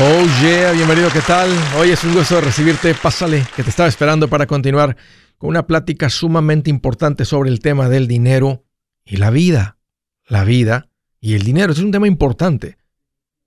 Oh yeah, bienvenido, ¿qué tal? Hoy es un gusto recibirte. Pásale, que te estaba esperando para continuar con una plática sumamente importante sobre el tema del dinero y la vida. La vida y el dinero. es un tema importante.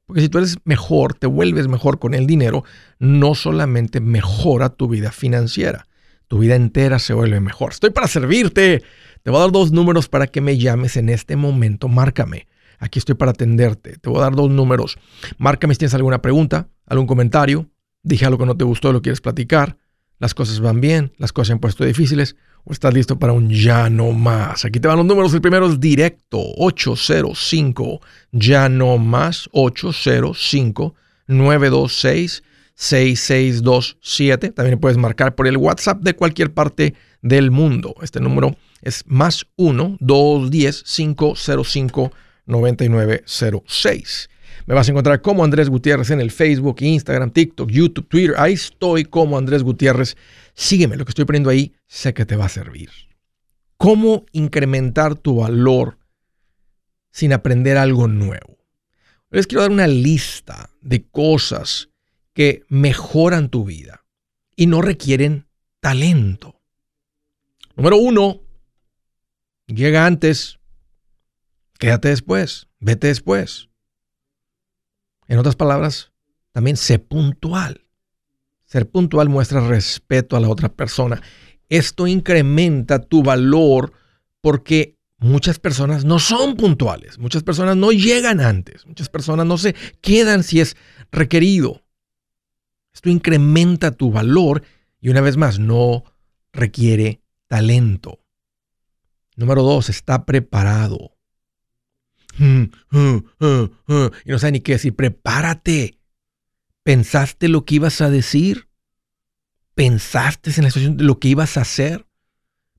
Porque si tú eres mejor, te vuelves mejor con el dinero, no solamente mejora tu vida financiera, tu vida entera se vuelve mejor. Estoy para servirte. Te voy a dar dos números para que me llames en este momento. Márcame. Aquí estoy para atenderte. Te voy a dar dos números. Márcame si tienes alguna pregunta, algún comentario. Dije algo que no te gustó, lo quieres platicar. Las cosas van bien, las cosas se han puesto difíciles o estás listo para un ya no más. Aquí te van los números. El primero es directo 805 ya no más 805 926 6627. También puedes marcar por el WhatsApp de cualquier parte del mundo. Este número es más 1 210 505 9906. Me vas a encontrar como Andrés Gutiérrez en el Facebook, Instagram, TikTok, YouTube, Twitter. Ahí estoy como Andrés Gutiérrez. Sígueme, lo que estoy poniendo ahí sé que te va a servir. ¿Cómo incrementar tu valor sin aprender algo nuevo? Les quiero dar una lista de cosas que mejoran tu vida y no requieren talento. Número uno, llega antes Quédate después, vete después. En otras palabras, también sé puntual. Ser puntual muestra respeto a la otra persona. Esto incrementa tu valor porque muchas personas no son puntuales, muchas personas no llegan antes, muchas personas no se quedan si es requerido. Esto incrementa tu valor y una vez más, no requiere talento. Número dos, está preparado. Y no sabe ni qué decir. Prepárate. ¿Pensaste lo que ibas a decir? ¿Pensaste en la situación de lo que ibas a hacer?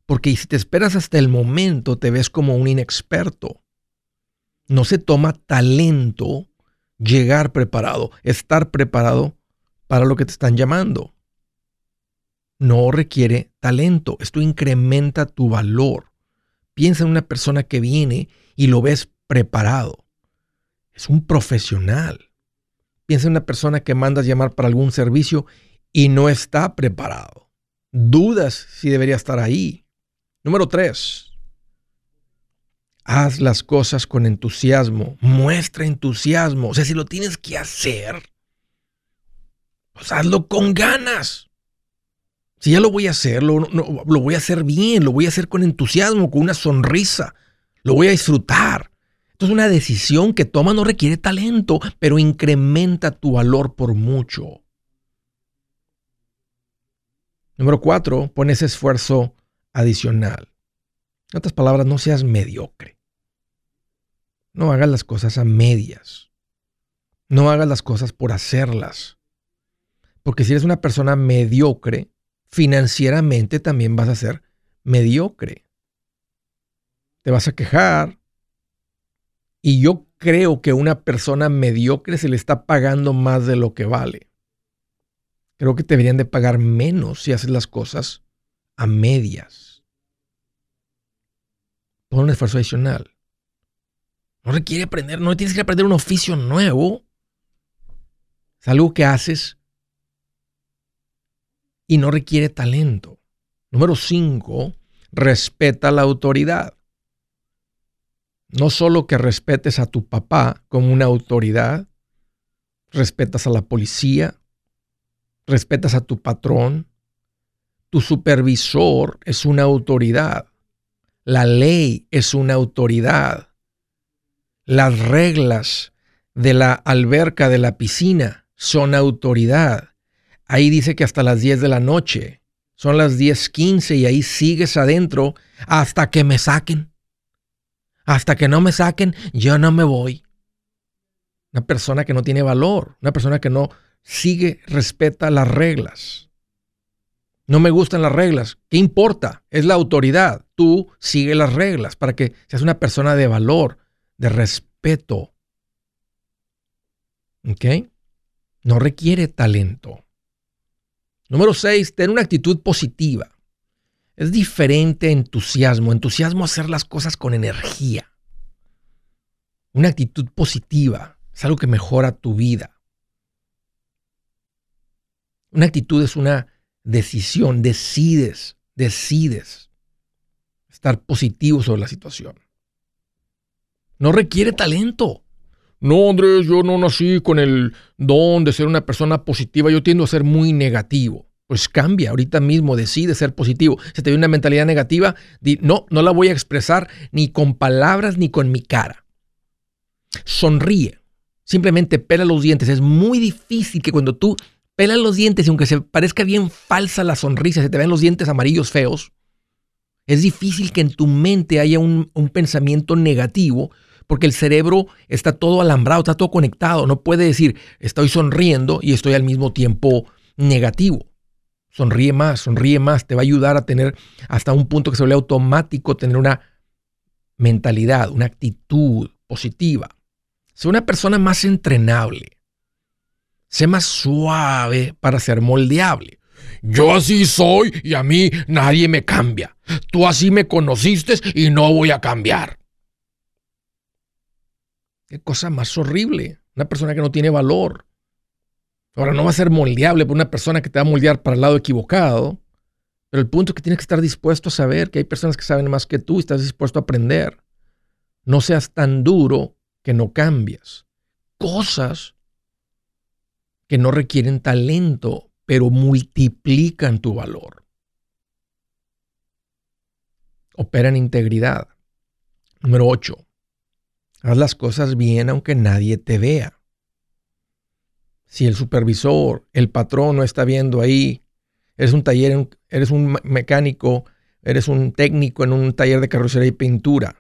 Porque si te esperas hasta el momento, te ves como un inexperto. No se toma talento llegar preparado, estar preparado para lo que te están llamando. No requiere talento. Esto incrementa tu valor. Piensa en una persona que viene y lo ves preparado. Es un profesional. Piensa en una persona que mandas llamar para algún servicio y no está preparado. Dudas si debería estar ahí. Número tres. Haz las cosas con entusiasmo. Muestra entusiasmo. O sea, si lo tienes que hacer, pues hazlo con ganas. Si ya lo voy a hacer, lo, lo voy a hacer bien, lo voy a hacer con entusiasmo, con una sonrisa. Lo voy a disfrutar. Entonces una decisión que toma no requiere talento, pero incrementa tu valor por mucho. Número cuatro, pones esfuerzo adicional. En otras palabras, no seas mediocre. No hagas las cosas a medias. No hagas las cosas por hacerlas. Porque si eres una persona mediocre, financieramente también vas a ser mediocre. Te vas a quejar, y yo creo que una persona mediocre se le está pagando más de lo que vale. Creo que te deberían de pagar menos si haces las cosas a medias. Pon un esfuerzo adicional. No requiere aprender, no tienes que aprender un oficio nuevo. Es algo que haces y no requiere talento. Número cinco, respeta la autoridad. No solo que respetes a tu papá como una autoridad, respetas a la policía, respetas a tu patrón, tu supervisor es una autoridad, la ley es una autoridad, las reglas de la alberca de la piscina son autoridad. Ahí dice que hasta las 10 de la noche, son las 10:15 y ahí sigues adentro hasta que me saquen. Hasta que no me saquen, yo no me voy. Una persona que no tiene valor, una persona que no sigue, respeta las reglas. No me gustan las reglas. ¿Qué importa? Es la autoridad. Tú sigue las reglas para que seas una persona de valor, de respeto. ¿Ok? No requiere talento. Número seis, ten una actitud positiva. Es diferente entusiasmo. Entusiasmo hacer las cosas con energía. Una actitud positiva es algo que mejora tu vida. Una actitud es una decisión, decides, decides estar positivo sobre la situación. No requiere talento. No, Andrés, yo no nací con el don de ser una persona positiva, yo tiendo a ser muy negativo. Pues cambia, ahorita mismo decide ser positivo. Si te viene una mentalidad negativa, di, no, no la voy a expresar ni con palabras ni con mi cara. Sonríe, simplemente pela los dientes. Es muy difícil que cuando tú pelas los dientes y aunque se parezca bien falsa la sonrisa, se te ven los dientes amarillos feos, es difícil que en tu mente haya un, un pensamiento negativo porque el cerebro está todo alambrado, está todo conectado. No puede decir, estoy sonriendo y estoy al mismo tiempo negativo. Sonríe más, sonríe más, te va a ayudar a tener hasta un punto que se vuelve automático, tener una mentalidad, una actitud positiva. Sé una persona más entrenable. Sé más suave para ser moldeable. Yo así soy y a mí nadie me cambia. Tú así me conociste y no voy a cambiar. Qué cosa más horrible. Una persona que no tiene valor. Ahora no va a ser moldeable por una persona que te va a moldear para el lado equivocado. Pero el punto es que tienes que estar dispuesto a saber que hay personas que saben más que tú y estás dispuesto a aprender. No seas tan duro que no cambias. Cosas que no requieren talento, pero multiplican tu valor. Opera en integridad. Número 8. Haz las cosas bien aunque nadie te vea. Si el supervisor, el patrón no está viendo ahí, eres un taller, eres un mecánico, eres un técnico en un taller de carrocería y pintura.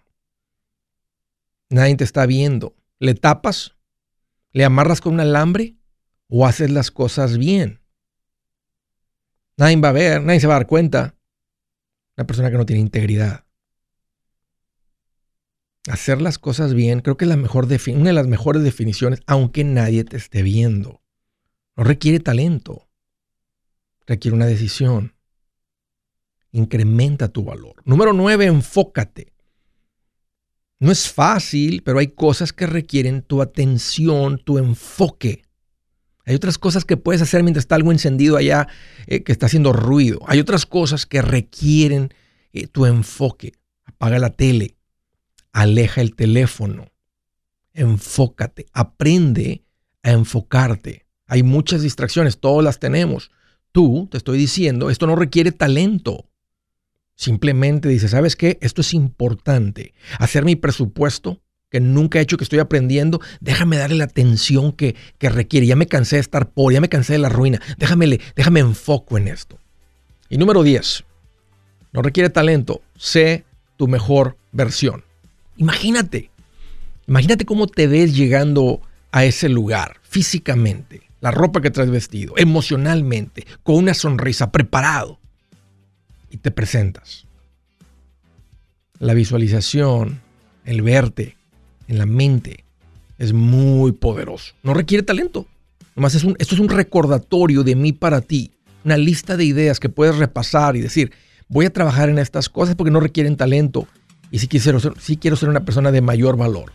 Nadie te está viendo. ¿Le tapas? ¿Le amarras con un alambre? ¿O haces las cosas bien? Nadie va a ver, nadie se va a dar cuenta. Una persona que no tiene integridad hacer las cosas bien, creo que es una de las mejores definiciones, aunque nadie te esté viendo. No requiere talento, requiere una decisión. Incrementa tu valor. Número nueve, enfócate. No es fácil, pero hay cosas que requieren tu atención, tu enfoque. Hay otras cosas que puedes hacer mientras está algo encendido allá eh, que está haciendo ruido. Hay otras cosas que requieren eh, tu enfoque. Apaga la tele, aleja el teléfono, enfócate, aprende a enfocarte. Hay muchas distracciones, todas las tenemos. Tú, te estoy diciendo, esto no requiere talento. Simplemente dices, ¿sabes qué? Esto es importante. Hacer mi presupuesto, que nunca he hecho, que estoy aprendiendo, déjame darle la atención que, que requiere. Ya me cansé de estar por, ya me cansé de la ruina. Déjame, déjame enfoco en esto. Y número 10, no requiere talento, sé tu mejor versión. Imagínate, imagínate cómo te ves llegando a ese lugar físicamente, la ropa que traes vestido, emocionalmente, con una sonrisa, preparado. Y te presentas. La visualización, el verte en la mente, es muy poderoso. No requiere talento. Nomás es un, esto es un recordatorio de mí para ti. Una lista de ideas que puedes repasar y decir, voy a trabajar en estas cosas porque no requieren talento y sí quiero, ser, quiero ser una persona de mayor valor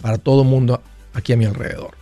para todo mundo aquí a mi alrededor.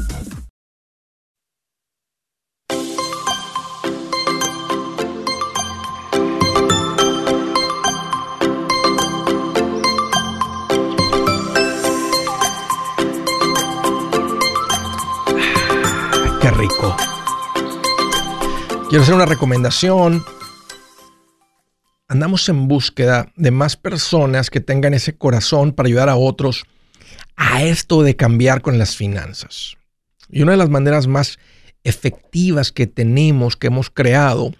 Quiero hacer una recomendación. Andamos en búsqueda de más personas que tengan ese corazón para ayudar a otros a esto de cambiar con las finanzas. Y una de las maneras más efectivas que tenemos, que hemos creado,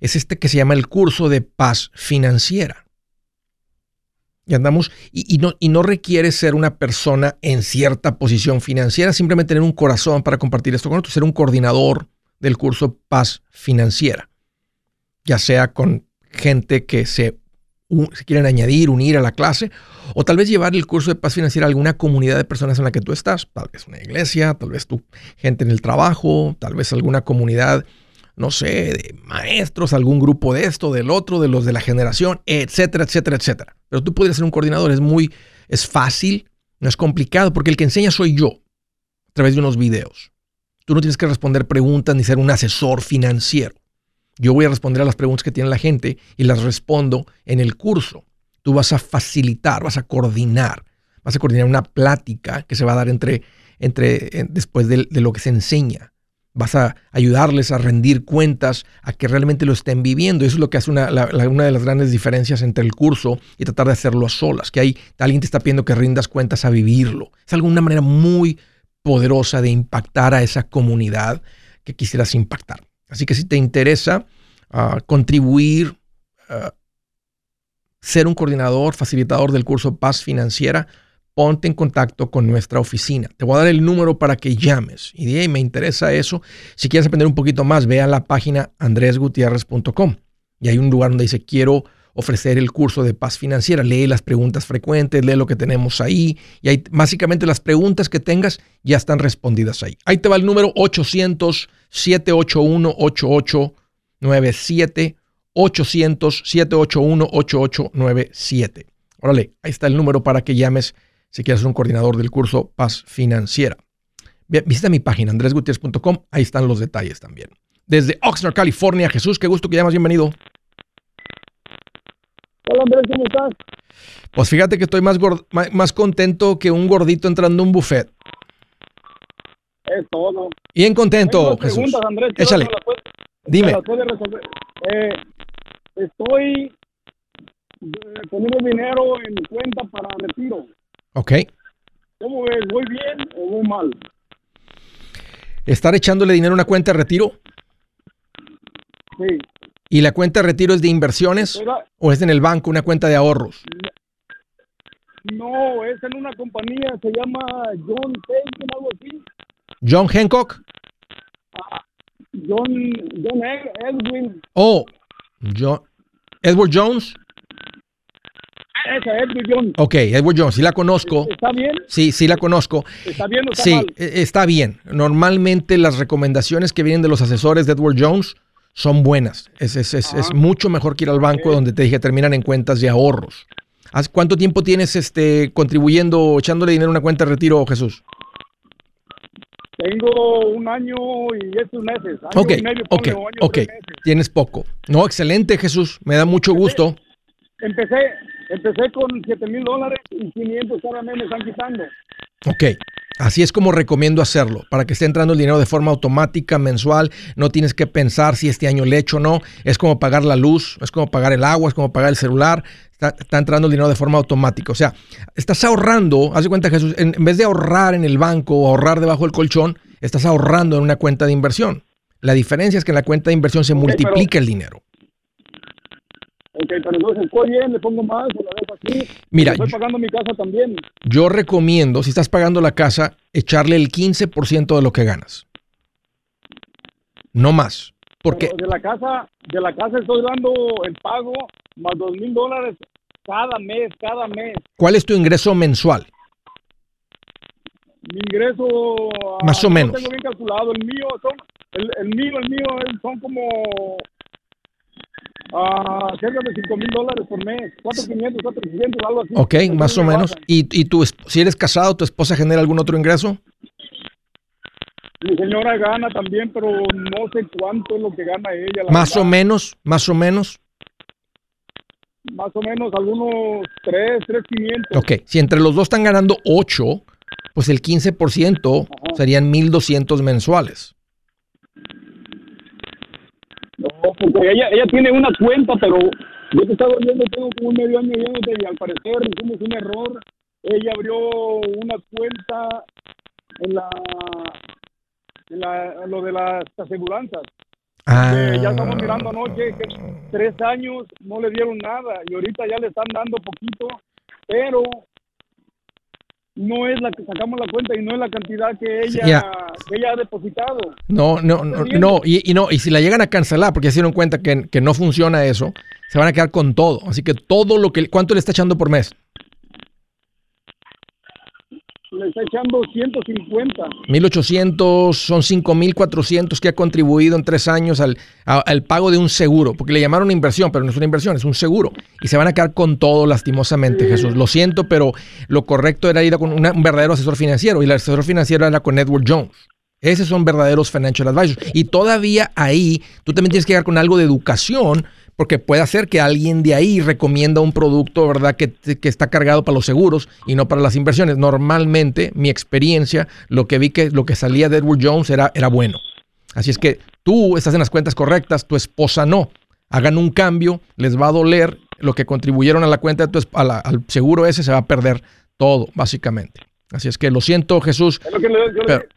es este que se llama el curso de paz financiera. Y andamos, y, no, y no requiere ser una persona en cierta posición financiera, simplemente tener un corazón para compartir esto con otros, ser un coordinador del curso Paz Financiera, ya sea con gente que se, un, se quieren añadir, unir a la clase, o tal vez llevar el curso de paz financiera a alguna comunidad de personas en la que tú estás, tal vez una iglesia, tal vez tu gente en el trabajo, tal vez alguna comunidad, no sé, de maestros, algún grupo de esto, del otro, de los de la generación, etcétera, etcétera, etcétera. Pero tú podrías ser un coordinador, es muy, es fácil, no es complicado, porque el que enseña soy yo, a través de unos videos. Tú no tienes que responder preguntas ni ser un asesor financiero. Yo voy a responder a las preguntas que tiene la gente y las respondo en el curso. Tú vas a facilitar, vas a coordinar, vas a coordinar una plática que se va a dar entre, entre después de, de lo que se enseña. Vas a ayudarles a rendir cuentas, a que realmente lo estén viviendo. Eso es lo que hace una, una, de las grandes diferencias entre el curso y tratar de hacerlo a solas. Que hay, alguien te está pidiendo que rindas cuentas a vivirlo. Es alguna manera muy poderosa de impactar a esa comunidad que quisieras impactar. Así que si te interesa uh, contribuir, uh, ser un coordinador, facilitador del curso Paz Financiera, ponte en contacto con nuestra oficina. Te voy a dar el número para que llames. Y de me interesa eso. Si quieres aprender un poquito más, ve a la página andresgutierrez.com. Y hay un lugar donde dice quiero ofrecer el curso de paz financiera. Lee las preguntas frecuentes, lee lo que tenemos ahí. Y hay, básicamente las preguntas que tengas ya están respondidas ahí. Ahí te va el número 800-781-8897. 800-781-8897. Órale, ahí está el número para que llames si quieres ser un coordinador del curso Paz Financiera. Visita mi página, andresgutierrez.com, ahí están los detalles también. Desde Oxnard, California, Jesús, qué gusto que llamas, bienvenido. Hola Andrés, ¿cómo estás? Pues fíjate que estoy más, más contento que un gordito entrando a un buffet. Es todo. Bien contento, Jesús. Andrés, Échale. Me la puede, Dime. la. Eh, estoy eh, poniendo dinero en mi cuenta para retiro. Ok. ¿Cómo ves? ¿Voy bien o voy mal? ¿Estar echándole dinero a una cuenta de retiro? Sí. ¿Y la cuenta de retiro es de inversiones Era- o es en el banco, una cuenta de ahorros? no, es en una compañía, se llama John Taken, algo así. John Hancock. John, John Ed- Edwin, Oh, John, Edward Jones. Esa Edwin John. Ok, Edward Jones, sí la conozco. ¿Está bien? Sí, sí la conozco. ¿Está bien o está Sí, mal? e- está bien. Normalmente las recomendaciones que vienen de los asesores de Edward Jones son buenas. Es, es, es, es Ah. mucho mejor que ir al banco donde te dije terminan en cuentas de ahorros. ¿Hace ¿Cuánto tiempo tienes este, contribuyendo, echándole dinero a una cuenta de retiro, Jesús? Tengo un año y estos meses. Año Ok, y medio, ok, ponle, año ok. Tienes poco. No, excelente, Jesús. Me da mucho gusto. Empecé, empecé con 7 mil dólares y 500 cada mes me están quitando. Ok. Así es como recomiendo hacerlo, para que esté entrando el dinero de forma automática, mensual, no tienes que pensar si este año le echo o no, es como pagar la luz, es como pagar el agua, es como pagar el celular, está, entrando el dinero de forma automática. O sea, estás ahorrando, haz de cuenta Jesús, en, vez de ahorrar en el banco o ahorrar debajo del colchón, estás ahorrando en una cuenta de inversión. La diferencia es que en la cuenta de inversión se multiplica el dinero. Ok, pero entonces estoy bien, le pongo más o la dejo así. Mira, estoy pagando mi casa también. Yo recomiendo, si estás pagando la casa, echarle el 15% de lo que ganas. No más. Porque de la casa, de la casa estoy dando el pago más dos mil dólares cada mes, cada mes. ¿Cuál es tu ingreso mensual? Mi ingreso más o menos. tengo bien calculado. El mío son, el, el mío, el mío son como Ah, cerca de 5 mil dólares por mes, 4.500, 4.500, algo así. Ok, más o menos. ¿Y, y tú, si eres casado, tu esposa genera algún otro ingreso? Mi señora gana también, pero no sé cuánto es lo que gana ella. más o menos, más o menos. Más o menos, algunos 3, 3.500. Ok, si entre los dos están ganando 8, pues el 15% serían 1.200 mensuales. No, porque ella, ella tiene una cuenta, pero yo te estaba viendo, tengo como un medio año viéndote y al parecer hicimos un error. Ella abrió una cuenta en la, en la lo de las aseguranzas. Ah. ya estamos mirando anoche que tres años no le dieron nada y ahorita ya le están dando poquito, pero no es la que sacamos la cuenta y no es la cantidad que ella, ella ha depositado. No, no, no, no, y, no, y si la llegan a cancelar porque dieron cuenta que, que, no funciona eso, se van a quedar con todo. Así que todo lo que, ¿cuánto le está echando por mes? Le está echando 150. 1800, son 5400 que ha contribuido en tres años al, al, pago de un seguro, porque le llamaron inversión, pero no es una inversión, es un seguro. Y se van a quedar con todo lastimosamente, Jesús. Lo siento, pero lo correcto era ir con un verdadero asesor financiero, y el asesor financiero era con Edward Jones. Esos son verdaderos financial advisors. Y todavía ahí tú también tienes que llegar con algo de educación porque puede hacer que alguien de ahí recomienda un producto, ¿verdad?, que, está cargado para los seguros y no para las inversiones. Normalmente, mi experiencia, lo que vi que lo que salía de Edward Jones era, era bueno. Así es que tú estás en las cuentas correctas, tu esposa no. Hagan un cambio, les va a doler lo que contribuyeron a la cuenta de tu al seguro ese, se va a perder todo, básicamente. Así es que lo siento, Jesús.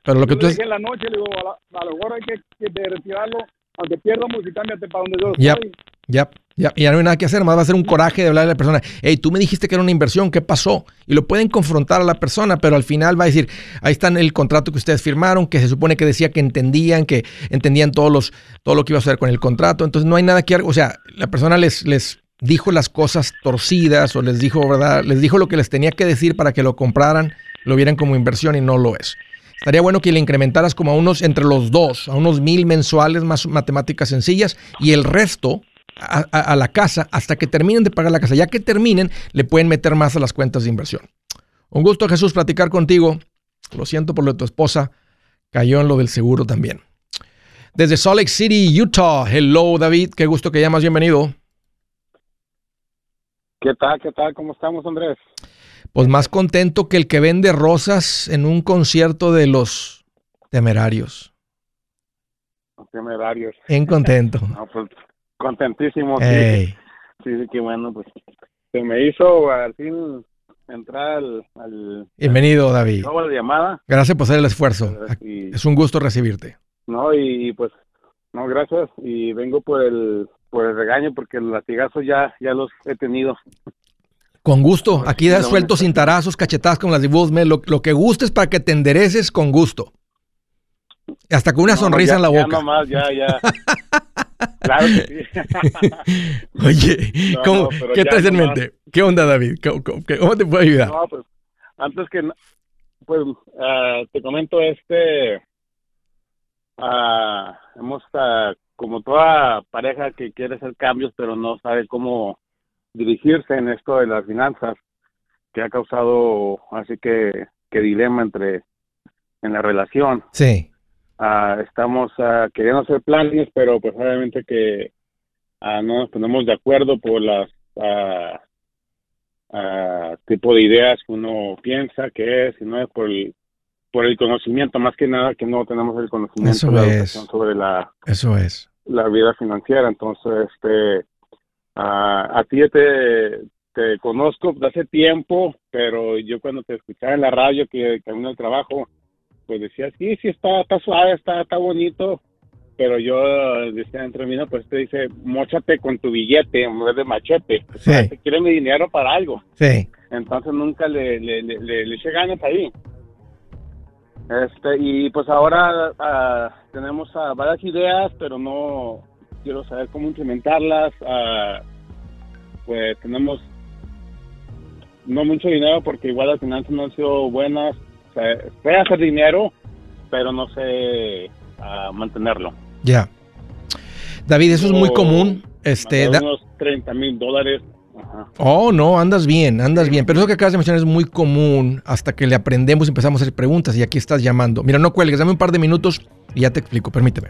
pero, lo que tú en la noche, le digo, a, lo mejor hay que, que retirarlo aunque pierdamos y cámbiate para donde yo estoy. Ya, ya, ya no hay nada que hacer, más va a ser un coraje de hablar a la persona. Hey, tú me dijiste que era una inversión, ¿qué pasó? Y lo pueden confrontar a la persona, pero al final va a decir, ahí está el contrato que ustedes firmaron, que se supone que decía que entendían, que entendían todos los, todo lo que iba a hacer con el contrato. Entonces no hay nada que, o sea, la persona les, les dijo las cosas torcidas o les dijo, ¿verdad? Les dijo lo que les tenía que decir para que lo compraran, lo vieran como inversión y no lo es. Estaría bueno que le incrementaras como a unos, entre los dos, a unos mil mensuales, más matemáticas sencillas, y el resto a, la casa hasta que terminen de pagar la casa. Ya que terminen, le pueden meter más a las cuentas de inversión. Un gusto, Jesús, platicar contigo. Lo siento por lo de tu esposa. Cayó en lo del seguro también. Desde Salt Lake City, Utah. Hello, David. Qué gusto que llamas. Bienvenido. ¿Qué tal? ¿Qué tal? ¿Cómo estamos, Andrés? Pues más contento que el que vende rosas en un concierto de los temerarios. temerarios. En contento. pues, contentísimo. Sí. sí, sí, qué bueno. Pues se me hizo al fin entrar al... Bienvenido, David. la llamada. Gracias por hacer el esfuerzo. es un gusto recibirte. No, y pues, no, gracias. Y vengo por el, por el regaño porque el latigazo ya, ya los he tenido. Con gusto. Aquí da suelto sin tarazos, cachetadas con las de Lo, lo que gustes para que te endereces con gusto. Hasta con una sonrisa en la boca. Ya más, ya, ya. claro que sí. Oye, ¿qué traes en mente? ¿Qué onda, David? ¿Cómo, te puedo ayudar? No, pues, antes que, pues, uh, te comento, este, uh, hemos, uh, como toda pareja que quiere hacer cambios, pero no sabe cómo dirigirse en esto de las finanzas que ha causado así que, que dilema entre en la relación. Sí. Ah, estamos uh, queriendo hacer planes, pero pues obviamente que uh, no nos ponemos de acuerdo por las uh, tipo de ideas que uno piensa que es, y no es por el, por el conocimiento, más que nada que no tenemos el conocimiento Eso la es. sobre la, Eso es. la vida financiera. Entonces, este, ah, a ti te, te conozco de hace tiempo, pero yo cuando te escuchaba en la radio que camino al trabajo, pues decía, sí, sí, está, está suave, está, está bonito, pero yo decía entre mí, no, pues te dice, mochate con tu billete en vez de machete. Sí. te quiere mi dinero para algo. Sí. Entonces nunca le, le, le, le- le eché ganas ahí. Este, y pues ahora ah, tenemos ah, varias ideas, pero no quiero saber cómo implementarlas. Ah, pues tenemos no mucho dinero porque igual las finanzas no han sido buenas. O sea, sé hacer dinero, pero no sé ah, mantenerlo. Ya. David, eso es muy común. Este, da- unos 30 mil dólares. Ajá. Oh, no, andas bien, andas bien. Pero eso que acabas de mencionar es muy común hasta que le aprendemos y empezamos a hacer preguntas y aquí estás llamando. Mira, no cuelgues, dame un par de minutos y ya te explico, permíteme.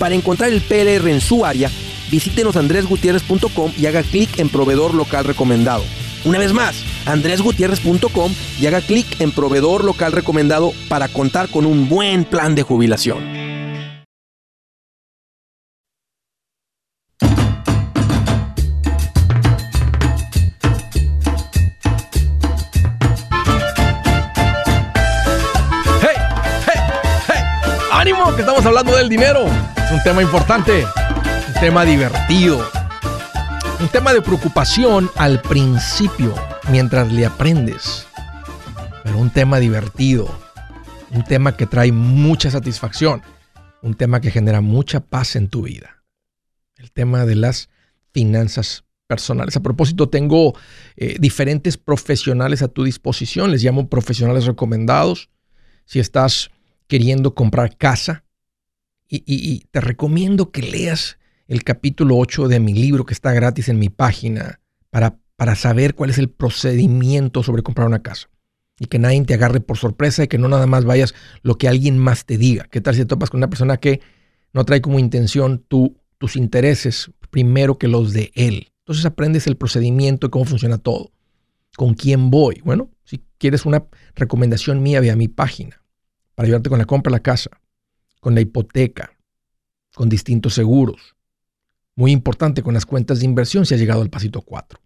Para encontrar el PLR en su área, visítenos andresgutierrez.com y haga clic en proveedor local recomendado. Una vez más, andresgutierrez.com y haga clic en proveedor local recomendado para contar con un buen plan de jubilación. ¡Hey! ¡Hey! ¡Hey! ¡Ánimo! Que estamos hablando del dinero. Es un tema importante, un tema divertido, un tema de preocupación al principio, mientras le aprendes. Pero un tema divertido, un tema que trae mucha satisfacción, un tema que genera mucha paz en tu vida. El tema de las finanzas personales. A propósito, tengo eh, diferentes profesionales a tu disposición. Les llamo profesionales recomendados. Si estás queriendo comprar casa, y, te recomiendo que leas el capítulo 8 de mi libro que está gratis en mi página para, para saber cuál es el procedimiento sobre comprar una casa. Y que nadie te agarre por sorpresa y que no nada más vayas lo que alguien más te diga. ¿Qué tal si te topas con una persona que no trae como intención tu- tus intereses primero que los de él? Entonces aprendes el procedimiento y cómo funciona todo. ¿Con quién voy? Bueno, si quieres una recomendación mía, ve a mi página para ayudarte con la compra de la casa, con la hipoteca, con distintos seguros. Muy importante con las cuentas de inversión si has llegado al pasito 4.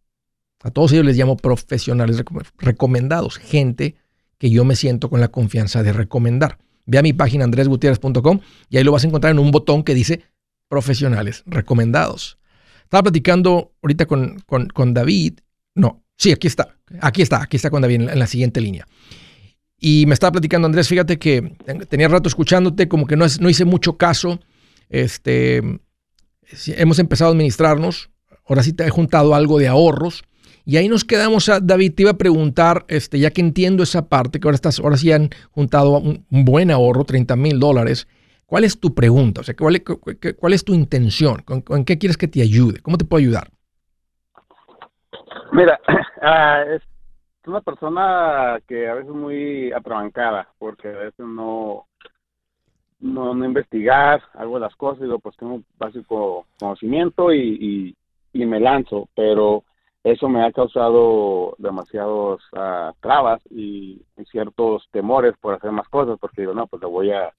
A todos ellos les llamo profesionales recom- recomendados, gente que yo me siento con la confianza de recomendar. Ve a mi página andresgutierrez.com y ahí lo vas a encontrar en un botón que dice profesionales recomendados. Estaba platicando ahorita con, con- con David. No, sí, aquí está. Aquí está, aquí está con David en la, en la siguiente línea. Y me estaba platicando, Andrés, fíjate que ten- tenía rato escuchándote, como que no, no hice mucho caso. Este, hemos empezado a administrarnos. Ahora sí te he juntado algo de ahorros. Y ahí nos quedamos, a, David, te iba a preguntar, este, ya que entiendo esa parte, que ahora, estás, ahora sí han juntado un, un buen ahorro, 30 mil dólares. ¿Cuál es tu pregunta? O sea, ¿cuál, cuál es tu intención? ¿Con, con qué quieres que te ayude? ¿Cómo te puedo ayudar? Mira, ah, es una persona que a veces es muy atrabancada, porque a veces no, no, no investigar, hago las cosas y digo, pues tengo básico conocimiento y, y, y me lanzo, pero eso me ha causado demasiados ah, trabas y, y ciertos temores por hacer más cosas, porque digo, no, pues le voy a,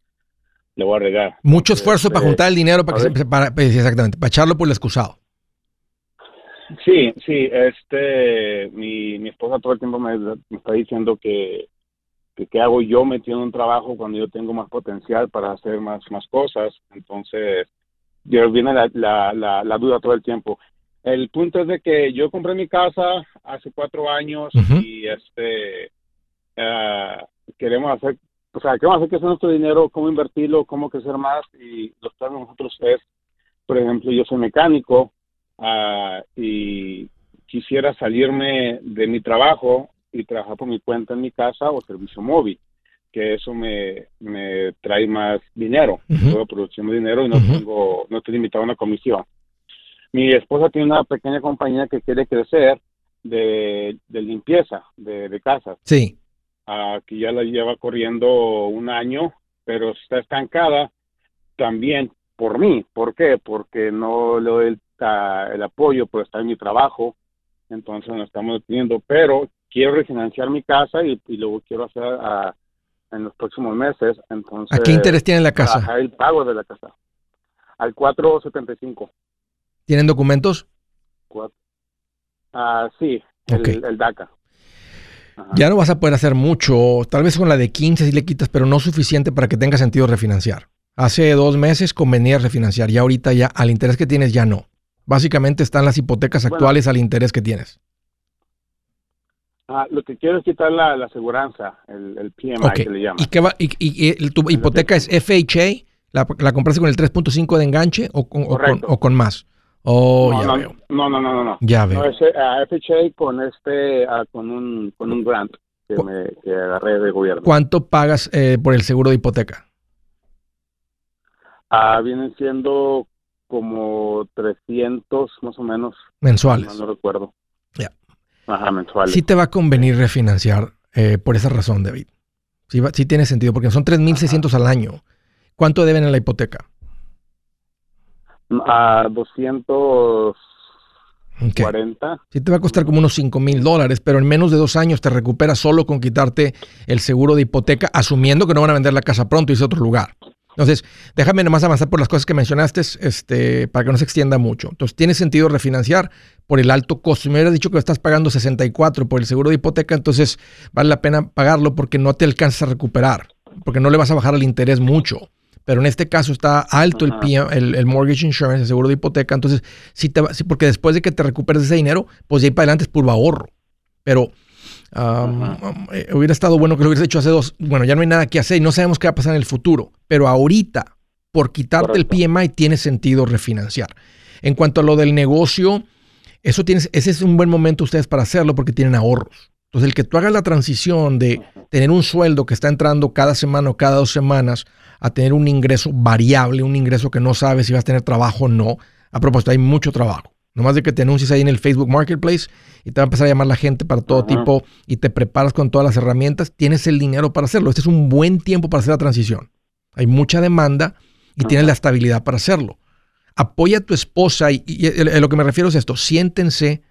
le voy a regar. Mucho esfuerzo para eh, juntar el dinero para que se- para- pues, exactamente, para echarlo por el excusado. Sí, sí, este, mi, mi esposa todo el tiempo me, me está diciendo que, que qué hago yo metiendo un trabajo cuando yo tengo más potencial para hacer más, más cosas. Entonces, yo viene la, la, la, la duda todo el tiempo. El punto es de que yo compré mi casa hace cuatro años y este, ah, queremos hacer o sea, ¿qué vamos a hacer que hacer nuestro dinero? ¿Cómo invertirlo? ¿Cómo crecer más? Y los planes nosotros es, por ejemplo, yo soy mecánico ah, y quisiera salirme de mi trabajo y trabajar por mi cuenta en mi casa o servicio móvil, que eso me, me trae más dinero, Ujú. puedo producir más dinero y no tengo, no estoy limitado a una comisión. Mi esposa tiene una pequeña compañía que quiere crecer de, de limpieza de, de casas, Sí. ah, que ya la lleva corriendo un año, pero está estancada también por mí. ¿Por qué? Porque no le doy el, el apoyo por estar en mi trabajo, entonces nos estamos deteniendo, pero quiero refinanciar mi casa y, y luego quiero hacer ah, en los próximos meses, entonces ¿A qué interés tiene la casa? el pago de la casa al 475. ¿Tienen documentos? Ah, sí, el, el DACA. Ajá. Ya no vas a poder hacer mucho. Tal vez con la de 15 si le quitas, pero no suficiente para que tenga sentido refinanciar. Hace dos meses convenía refinanciar. Ya ahorita ya al interés que tienes ya no. Básicamente están las hipotecas Bueno. actuales al interés que tienes. Ah, lo que quiero es quitar la, la aseguranza, el, el PMI que le llaman. ¿Y, qué va, y, y- y tu hipoteca es FHA? ¿La, la compraste con el 3.5 de enganche o con, o con, Correcto. o con más? Oh, no, ya no, veo. no, no, no, no. Ya veo. No, FHA con este, ah, con un, con un grant que, me, que agarré de gobierno. ¿Cuánto pagas eh, por el seguro de hipoteca? Ah, vienen siendo como 300 más o menos, Mensuales. no, no recuerdo. Ya. Ajá, mensuales. Sí te va a convenir refinanciar eh, por esa razón, David. Sí, va- sí tiene sentido, porque son 3.600 al año. ¿Cuánto deben en la hipoteca? A 240. Ok. Sí te va a costar como unos 5 mil dólares, pero en menos de dos años te recuperas solo con quitarte el seguro de hipoteca, asumiendo que no van a vender la casa pronto y es otro lugar. Entonces, déjame nomás avanzar por las cosas que mencionaste este, para que no se extienda mucho. Entonces, tiene sentido refinanciar por el alto costo. Si me hubieras dicho que estás pagando 64 por el seguro de hipoteca, entonces vale la pena pagarlo porque no te alcanzas a recuperar, porque no le vas a bajar el interés mucho. Pero en este caso está alto el. PM el, el mortgage insurance, el seguro de hipoteca. Entonces, sí te sí, porque después de que te recuperes ese dinero, pues de ahí para adelante es puro ahorro. Pero um, um, eh, hubiera estado bueno que lo hubieras hecho hace dos. Bueno, ya no hay nada que hacer y no sabemos qué va a pasar en el futuro. Pero ahorita, por quitarte Correcto. el PMI, tiene sentido refinanciar. En cuanto a lo del negocio, eso tienes, ese es un buen momento ustedes para hacerlo porque tienen ahorros. Entonces, el que tú hagas la transición de tener un sueldo que está entrando cada semana o cada dos semanas a tener un ingreso variable, un ingreso que no sabes si vas a tener trabajo o no. A propósito, hay mucho trabajo. Nomás de que te anuncies ahí en el Facebook Marketplace y te va a empezar a llamar la gente para todo Ajá. tipo y te preparas con todas las herramientas, tienes el dinero para hacerlo. Este es un buen tiempo para hacer la transición. Hay mucha demanda y tienes la estabilidad para hacerlo. Apoya a tu esposa y, y- lo que me refiero es esto, siéntense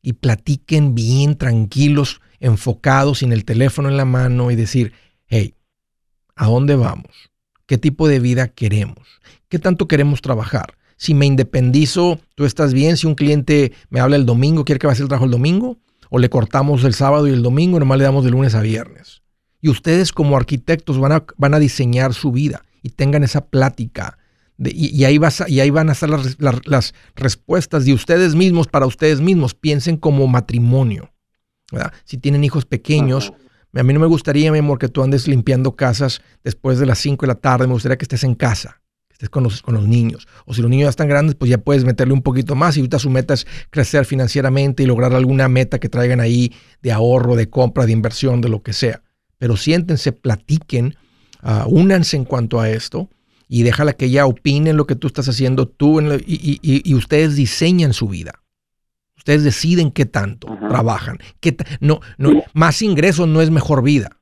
y platiquen bien tranquilos, enfocados, sin el teléfono en la mano y decir, hey, ¿a dónde vamos? ¿Qué tipo de vida queremos? ¿Qué tanto queremos trabajar? Si me independizo, ¿tú estás bien? Si un cliente me habla el domingo, ¿quiere que vaya a hacer el trabajo el domingo? ¿O le cortamos el sábado y el domingo nomás le damos de lunes a viernes? Y ustedes como arquitectos van a, van a diseñar su vida y tengan esa plática. de- y, y ahí vas a- y ahí van a estar las, res- las- las respuestas de ustedes mismos para ustedes mismos. Piensen como matrimonio. ¿verdad? Si tienen hijos pequeños, a mí no me gustaría, mi amor, que tú andes limpiando casas después de las 5 de la tarde. Me gustaría que estés en casa, que estés con los, con los niños. O si los niños ya están grandes, pues ya puedes meterle un poquito más. Y ahorita su meta es crecer financieramente y lograr alguna meta que traigan ahí de ahorro, de compra, de inversión, de lo que sea. Pero siéntense, platiquen, ah, únanse en cuanto a esto y déjala que ella opine en lo que tú estás haciendo tú en lo- y, y- y- y ustedes diseñan su vida. Ustedes deciden qué tanto Ajá. trabajan. Qué no, no, más ingresos no es mejor vida.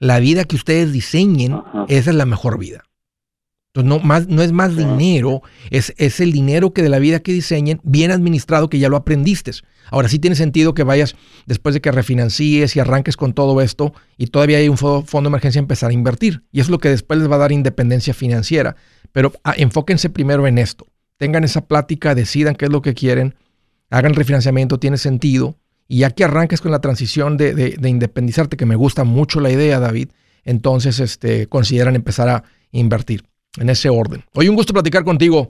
La vida que ustedes diseñen, Ajá. esa es la mejor vida. Entonces, no, más, no es más dinero, es, es el dinero que de la vida que diseñen, bien administrado, que ya lo aprendiste. Ahora sí tiene sentido que vayas, después de que refinancies y arranques con todo esto, y todavía hay un fo- fondo de emergencia, empezar a invertir. Y eso es lo que después les va a dar independencia financiera. Pero ah, enfóquense primero en esto. Tengan esa plática, decidan qué es lo que quieren, hagan refinanciamiento, tiene sentido. Y ya que arranques con la transición de, de- de independizarte, que me gusta mucho la idea, David, entonces este, consideran empezar a invertir en ese orden. Hoy un gusto platicar contigo.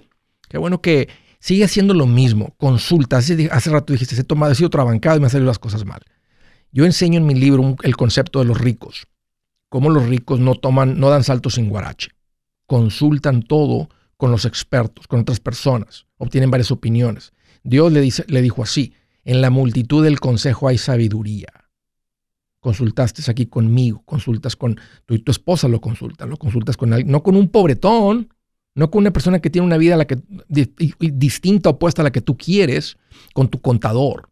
Qué bueno que sigue haciendo lo mismo. Consulta. Hace, rato dijiste, he, tomado, he sido trabancado y me han salido las cosas mal. Yo enseño en mi libro el concepto de los ricos. cómo los ricos no toman, no dan saltos sin guarache. Consultan todo con los expertos, con otras personas, obtienen varias opiniones. Dios le, dice, le dijo así, en la multitud del consejo hay sabiduría. Consultaste aquí conmigo, consultas con tú y tu esposa lo consultas, lo consultas con alguien, no con un pobretón, no con una persona que tiene una vida la que, distinta, opuesta a la que tú quieres, con tu contador.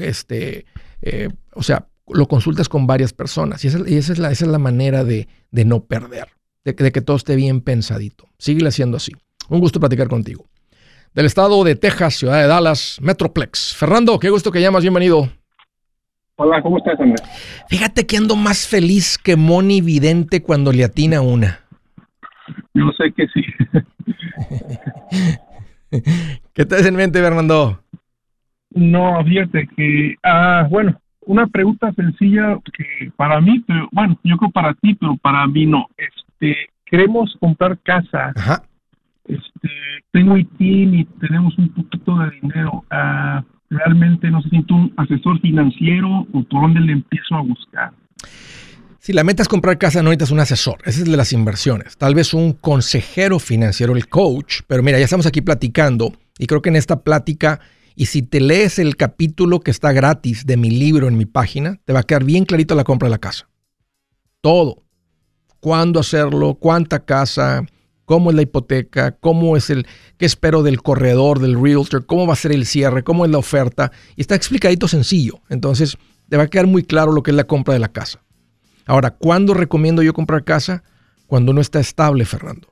Este, eh, o sea, lo consultas con varias personas y esa, es, la, esa es, la, manera de, no perder, de, que todo esté bien pensadito. Sigue haciendo así. Un gusto platicar contigo. Del estado de Texas, ciudad de Dallas, Metroplex. Fernando, qué gusto que llamas, bienvenido. Hola, ¿cómo estás, Andrés? Fíjate que ando más feliz que Moni Vidente cuando le atina una. Yo sé que sí. ¿Qué te en mente, Fernando? No, fíjate que, ah, bueno, una pregunta sencilla que para mí, pero bueno, yo creo para ti, pero para mí no. Este, queremos comprar casa. Ajá. Este, tengo ITIN y tenemos un poquito de dinero. Ah, realmente no sé si un asesor financiero o por dónde le empiezo a buscar. Si la meta es comprar casa, no necesitas un asesor. Ese es de las inversiones. Tal vez un consejero financiero, el coach. Pero mira, ya estamos aquí platicando y creo que en esta plática, y si te lees el capítulo que está gratis de mi libro en mi página, te va a quedar bien clarito la compra de la casa. Todo. Cuándo hacerlo, cuánta casa, cómo es la hipoteca, cómo es el, qué espero del corredor, del realtor, cómo va a ser el cierre, cómo es la oferta. Y está explicadito sencillo. Entonces, te va a quedar muy claro lo que es la compra de la casa. Ahora, ¿cuándo recomiendo yo comprar casa? Cuando no está estable, Fernando.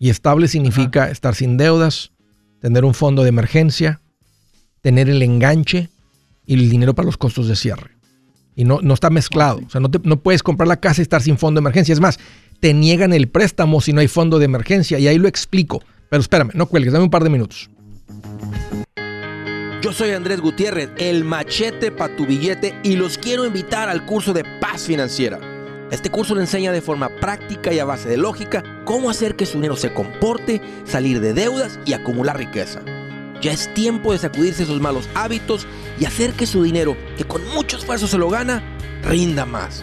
Y estable significa estar sin deudas, tener un fondo de emergencia, tener el enganche y el dinero para los costos de cierre. Y no, no está mezclado. O sea, no, no puedes comprar la casa y estar sin fondo de emergencia. Es más, te niegan el préstamo si no hay fondo de emergencia. Y ahí lo explico. Pero espérame, no cuelgues, dame un par de minutos. Yo soy Andrés Gutiérrez, el machete para tu billete y los quiero invitar al curso de paz financiera. Este curso le enseña de forma práctica y a base de lógica cómo hacer que su dinero se comporte, salir de deudas y acumular riqueza. Ya es tiempo de sacudirse esos malos hábitos y hacer que su dinero, que con mucho esfuerzo se lo gana, rinda más.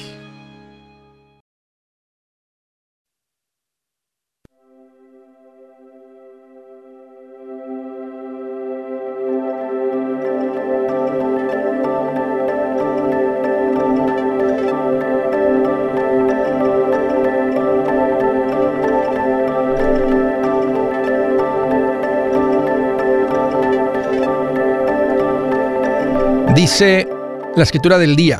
Dice la escritura del día.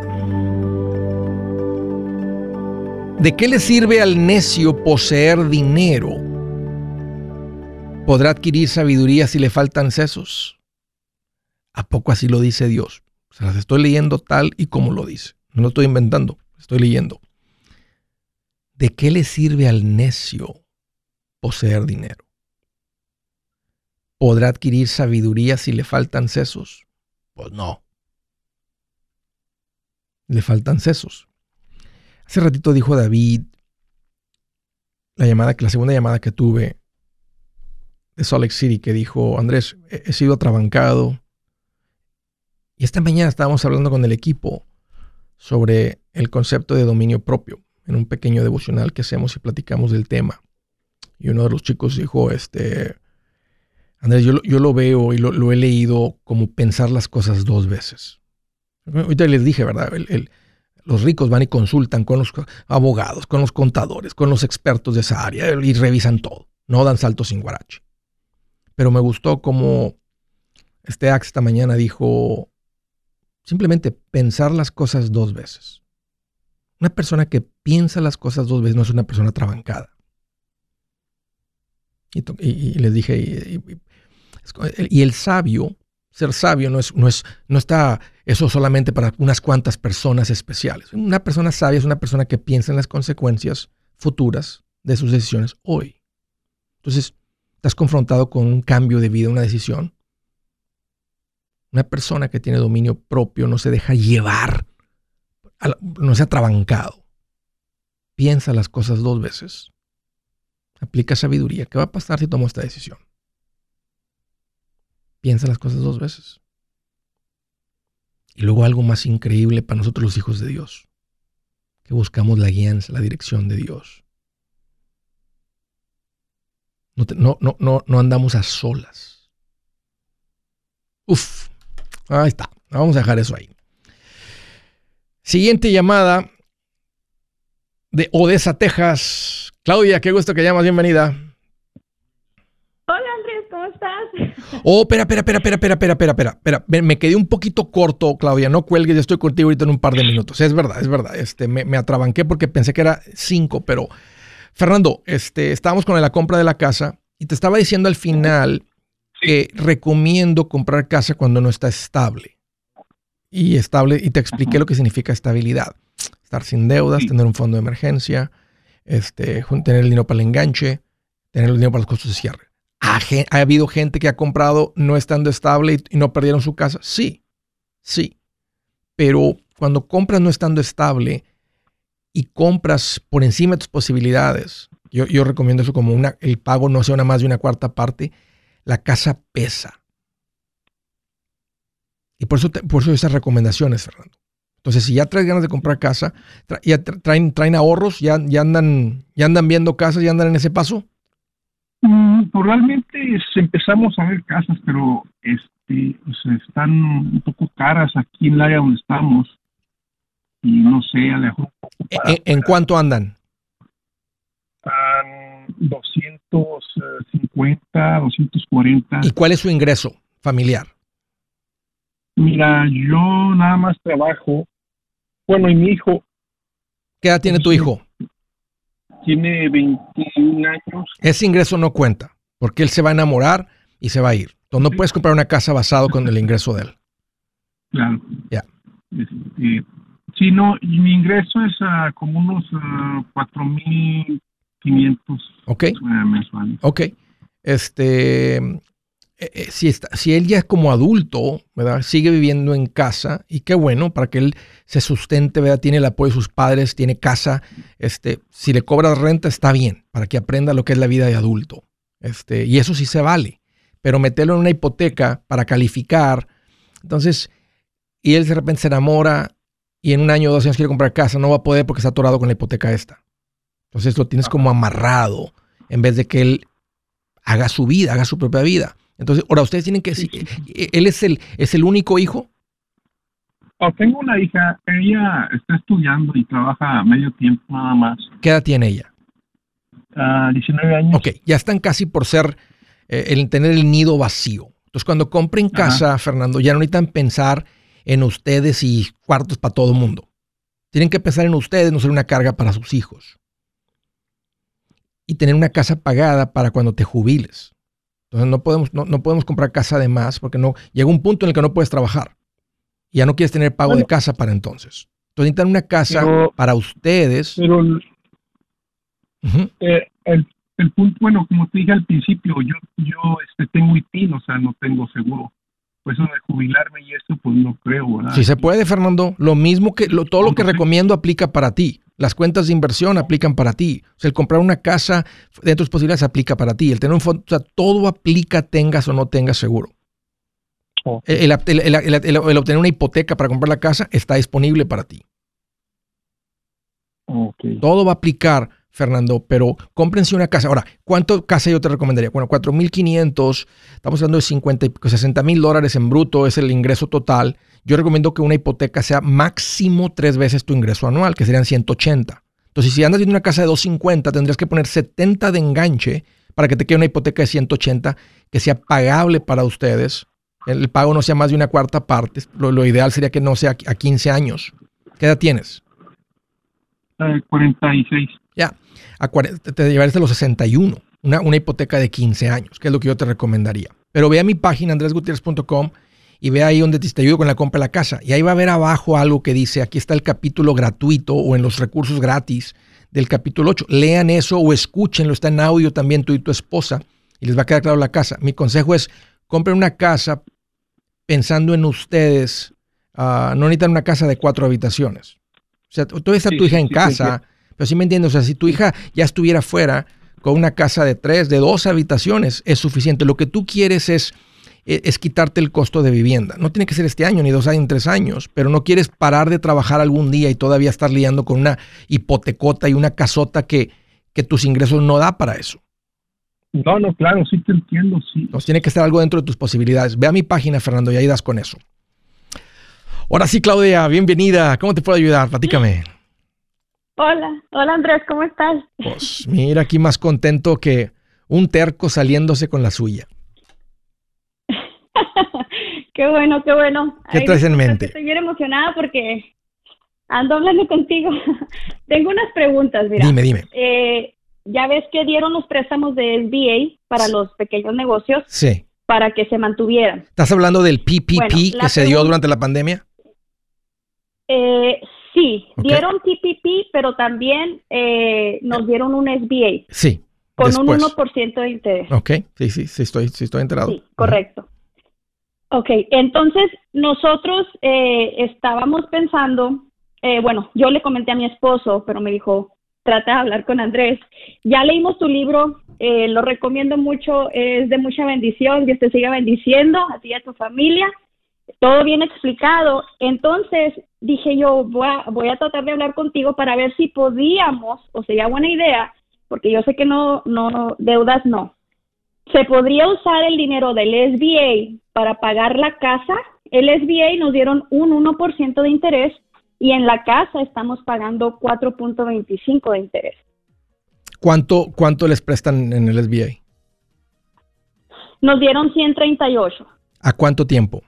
¿De qué le sirve al necio poseer dinero? ¿Podrá adquirir sabiduría si le faltan sesos? ¿A poco así lo dice Dios? Se las estoy leyendo tal y como lo dice. No lo estoy inventando, estoy leyendo. ¿De qué le sirve al necio poseer dinero? ¿Podrá adquirir sabiduría si le faltan sesos? Pues no le faltan sesos. Hace ratito dijo David, la llamada, la segunda llamada que tuve de Salt Lake City, que dijo, Andrés, he, sido atrabancado. Y esta mañana estábamos hablando con el equipo sobre el concepto de dominio propio, en un pequeño devocional que hacemos y platicamos del tema. Y uno de los chicos dijo, este, Andrés, yo, yo lo veo y lo, lo he leído como pensar las cosas dos veces. Ahorita les dije, ¿verdad? los ricos van y consultan con los abogados, con los contadores, con los expertos de esa área y revisan todo. No dan saltos sin guarache. Pero me gustó como este Axe esta mañana dijo simplemente pensar las cosas dos veces. Una persona que piensa las cosas dos veces no es una persona trabancada. Y, les dije, y el sabio Ser sabio no, es, no, es, no está eso solamente para unas cuantas personas especiales. Una persona sabia es una persona que piensa en las consecuencias futuras de sus decisiones hoy. Entonces, estás confrontado con un cambio de vida, una decisión. Una persona que tiene dominio propio no se deja llevar, no se ha trabancado. Piensa las cosas dos veces. Aplica sabiduría. ¿Qué va a pasar si tomo esta decisión? Piensa las cosas dos veces. Y luego algo más increíble para nosotros los hijos de Dios, que buscamos la guianza, la dirección de Dios. No, no, no, no andamos a solas. Uf, ahí está. Vamos a dejar eso ahí. Siguiente llamada de Odessa, Texas. Claudia, qué gusto que llamas, bienvenida. Hola Andrés, ¿cómo estás? Oh, espera, espera, espera, espera, espera, espera, espera, espera. Me, me quedé un poquito corto, Claudia. No cuelgues, ya estoy contigo ahorita en un par de minutos. Es verdad, es verdad. Este, me, me atrabanqué porque pensé que era cinco, pero Fernando, este, estábamos con la compra de la casa y te estaba diciendo al final que recomiendo comprar casa cuando no está estable. Y estable, y te expliqué lo que significa estabilidad. Estar sin deudas, tener un fondo de emergencia, este, tener el dinero para el enganche, tener el dinero para los costos de cierre. ¿Ha, ¿Ha, habido gente que ha comprado no estando estable y, no perdieron su casa? Sí, sí. Pero cuando compras no estando estable, y compras por encima de tus posibilidades, yo, recomiendo eso como una, el pago no sea una más de una cuarta parte, la casa pesa. Y por eso, por eso esas recomendaciones, Fernando. Entonces, si ya traes ganas de comprar casa, ya traen, ahorros, ya, andan, ya andan viendo casas, ya andan en ese paso. Mm, pues realmente empezamos a ver casas, pero este, pues están un poco caras aquí en el área donde estamos y no sé, a lo mejor ¿En, ¿En, cuánto andan? Um, 250, 240. ¿Y cuál es su ingreso familiar? Mira, yo nada más trabajo. Bueno, y mi hijo. ¿Qué edad tiene tu hijo? Tiene 21 años. Ese ingreso no cuenta, porque él se va a enamorar y se va a ir. Entonces no puedes comprar una casa basado con el ingreso de él. Claro. Ya. Este, Sí, no, y mi ingreso es uh, como unos uh, 4.500 okay. uh, mensuales. Ok. Este, eh, eh, si, está, si él ya es como adulto, ¿verdad? Sigue viviendo en casa y qué bueno para que él se sustente, ¿verdad? Tiene el apoyo de sus padres, tiene casa. Este, si le cobras renta está bien para que aprenda lo que es la vida de adulto. Este, y eso sí se vale. Pero meterlo en una hipoteca para calificar, entonces, y él de repente se enamora y en un año o dos años quiere comprar casa, no va a poder porque está atorado con la hipoteca esta. Entonces lo tienes como amarrado en vez de que él haga su vida, haga su propia vida. Entonces, ahora ustedes tienen que decir, ¿él es el, es el único hijo? Oh, tengo una hija, ella está estudiando y trabaja medio tiempo nada más. ¿Qué edad tiene ella? Uh, 19 años. Ok, ya están casi por ser, eh, el tener el nido vacío. Entonces, cuando compren casa, Ajá. Fernando, ya no necesitan pensar en ustedes y cuartos para todo el mundo. Tienen que pensar en ustedes, no ser una carga para sus hijos. Y tener una casa pagada para cuando te jubiles. Entonces no podemos, no, no podemos comprar casa de más porque no llega un punto en el que no puedes trabajar. Y ya no quieres tener pago bueno, de casa para entonces. Entonces necesitan una casa pero, para ustedes. Pero uh -huh. eh, el, el, punto, bueno, como te dije al principio, yo, yo este, tengo ITIN, o sea, no tengo seguro pues eso de jubilarme y eso, pues no creo, ¿verdad? Sí se puede, Fernando. Lo mismo que lo, todo lo que recomiendo aplica para ti. Las cuentas de inversión aplican para ti. O sea, el comprar una casa dentro de tus posibilidades aplica para ti. El tener un fondo, o sea, todo aplica tengas o no tengas seguro. Okay. El, el, el, el, obtener una hipoteca para comprar la casa está disponible para ti. Okay. Todo va a aplicar Fernando, pero cómprense una casa. Ahora, ¿cuánto casa yo te recomendaría? Bueno, 4.500, estamos hablando de 50, 60 mil dólares en bruto, es el ingreso total. Yo recomiendo que una hipoteca sea máximo tres veces tu ingreso anual, que serían 180. Entonces, si andas viendo una casa de 250, tendrías que poner 70 de enganche para que te quede una hipoteca de 180 que sea pagable para ustedes. El pago no sea más de una cuarta parte. Lo, lo ideal sería que no sea a 15 años. ¿Qué edad tienes? Eh, 46. Ya, a 40, te llevarías a los 61, una, una hipoteca de 15 años, que es lo que yo te recomendaría. Pero ve a mi página andresgutierrez.com y ve ahí donde te, ayudo con la compra de la casa. Y ahí va a ver abajo algo que dice, aquí está el capítulo gratuito o en los recursos gratis del capítulo 8. Lean eso o escúchenlo, está en audio también tú y tu esposa y les va a quedar claro la casa. Mi consejo es, compren una casa pensando en ustedes, uh, no necesitan una casa de cuatro habitaciones. O sea, tú está tu hija en casa, pero sí me entiendes, o sea, si tu hija ya estuviera fuera con una casa de tres, de dos habitaciones, es suficiente. Lo que tú quieres es e, es quitarte el costo de vivienda. No tiene que ser este año, ni dos años, ni tres años, pero no quieres parar de trabajar algún día y todavía estar liando con una hipotecota y una casota que, que tus ingresos no da para eso. No, no, claro, sí te entiendo, sí. Nos tiene que estar algo dentro de tus posibilidades. Ve a mi página, Fernando, y ahí das con eso. Ahora sí, Claudia, bienvenida. ¿Cómo te puedo ayudar? Platícame. Hola, hola Andrés, ¿cómo estás? Pues mira, aquí más contento que un terco saliéndose con la suya. qué bueno, qué bueno. ¿Qué traes en mente? Estoy bien emocionada porque ando hablando contigo. Tengo unas preguntas, mira. Dime, dime. Eh, ya ves que dieron los préstamos de SBA para los pequeños negocios. Sí. Para que se mantuvieran. ¿Estás hablando del PPP que se dio durante la pandemia? Eh, sí, dieron PPP, pero también eh, nos dieron un SBA. Sí. Con un 1% de interés. Ok, sí, sí, sí, estoy, sí estoy enterado. Sí, correcto. Ok, entonces nosotros eh, estábamos pensando, eh, bueno, yo le comenté a mi esposo, pero me dijo, trata de hablar con Andrés. Ya leímos tu libro, eh, lo recomiendo mucho, es de mucha bendición, Dios te siga bendiciendo, a ti y a tu familia, todo bien explicado. Entonces dije yo, voy a, voy a tratar de hablar contigo para ver si podíamos, o sería buena idea, porque yo sé que no, no, deudas no, se podría usar el dinero del SBA para pagar la casa. El SBA nos dieron un 1% de interés y en la casa estamos pagando 4.25 de interés. ¿Cuánto, ¿Cuánto les prestan en el SBA? Nos dieron 138. ¿A cuánto tiempo?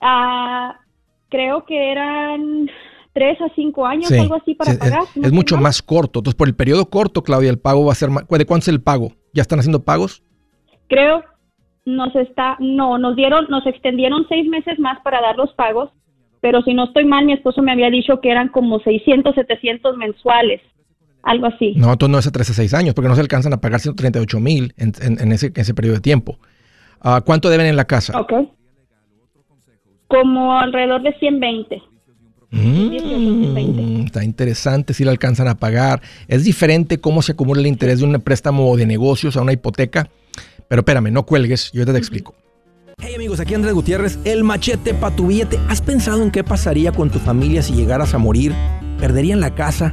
Ah, creo que eran tres a cinco años, algo así para pagar. Es, mucho más corto. Entonces, por el periodo corto, Claudia, el pago va a ser más. ¿De cuánto es el pago? ¿Ya están haciendo pagos? Creo, nos está, no, nos dieron, nos extendieron seis meses más para dar los pagos, pero si no estoy mal, mi esposo me había dicho que eran como 600, 700 mensuales, algo así. No, entonces no es a 13 a 6 años, porque no se alcanzan a pagar 138 mil en, en, ese, ese periodo de tiempo. Uh, ¿Cuánto deben en la casa? Ok. Como alrededor de 120. Mm, está interesante si le alcanzan a pagar. Es diferente cómo se acumula el interés de un préstamo de negocios a una hipoteca. Pero espérame, no cuelgues, yo te, te explico. Hey amigos, aquí Andrés Gutiérrez, el machete para tu billete. ¿Has pensado en qué pasaría con tu familia si llegaras a morir? ¿Perderían la casa?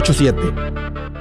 987.